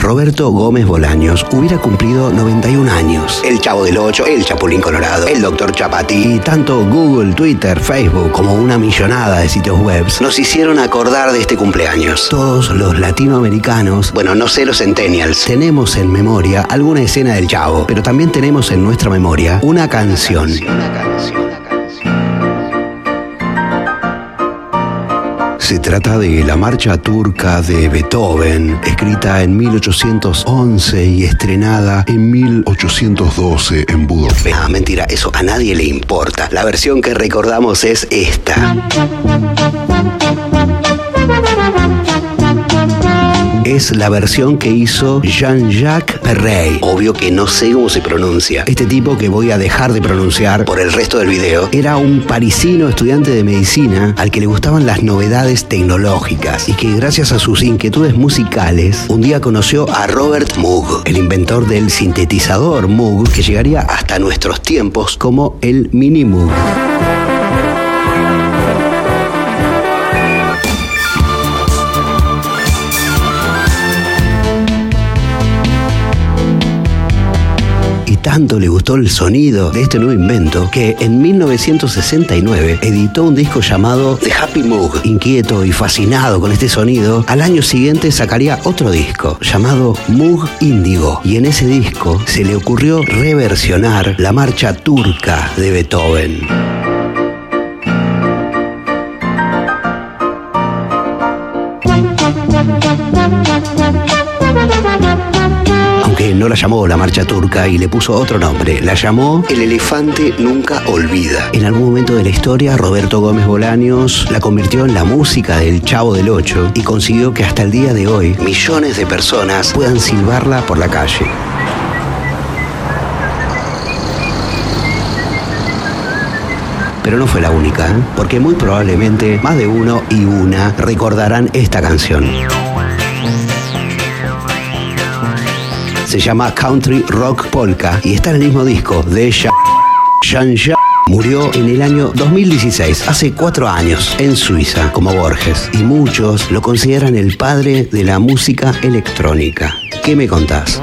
Roberto Gómez Bolaños hubiera cumplido 91 años. El Chavo del Ocho, el Chapulín Colorado, el Doctor Chapati y tanto Google, Twitter, Facebook como una millonada de sitios web nos hicieron acordar de este cumpleaños. Todos los latinoamericanos, bueno, no sé los centennials, tenemos en memoria alguna escena del Chavo, pero también tenemos en nuestra memoria una canción. Una canción. Se trata de la marcha turca de Beethoven, escrita en 1811 y estrenada en 1812 en Budapest. Ah, mentira, eso a nadie le importa. La versión que recordamos es esta es la versión que hizo Jean-Jacques Perrey. Obvio que no sé cómo se pronuncia. Este tipo que voy a dejar de pronunciar por el resto del video era un parisino estudiante de medicina al que le gustaban las novedades tecnológicas y que gracias a sus inquietudes musicales un día conoció a Robert Moog, el inventor del sintetizador Moog que llegaría hasta nuestros tiempos como el Mini Moog. Tanto le gustó el sonido de este nuevo invento que en 1969 editó un disco llamado The Happy Moog. Inquieto y fascinado con este sonido, al año siguiente sacaría otro disco llamado Moog Indigo y en ese disco se le ocurrió reversionar la marcha turca de Beethoven. No la llamó la marcha turca y le puso otro nombre. La llamó El elefante nunca olvida. En algún momento de la historia, Roberto Gómez Bolaños la convirtió en la música del Chavo del Ocho y consiguió que hasta el día de hoy millones de personas puedan silbarla por la calle. Pero no fue la única, ¿eh? porque muy probablemente más de uno y una recordarán esta canción. Se llama Country Rock Polka y está en el mismo disco de Jean Murió en el año 2016, hace cuatro años, en Suiza, como Borges, y muchos lo consideran el padre de la música electrónica. ¿Qué me contás?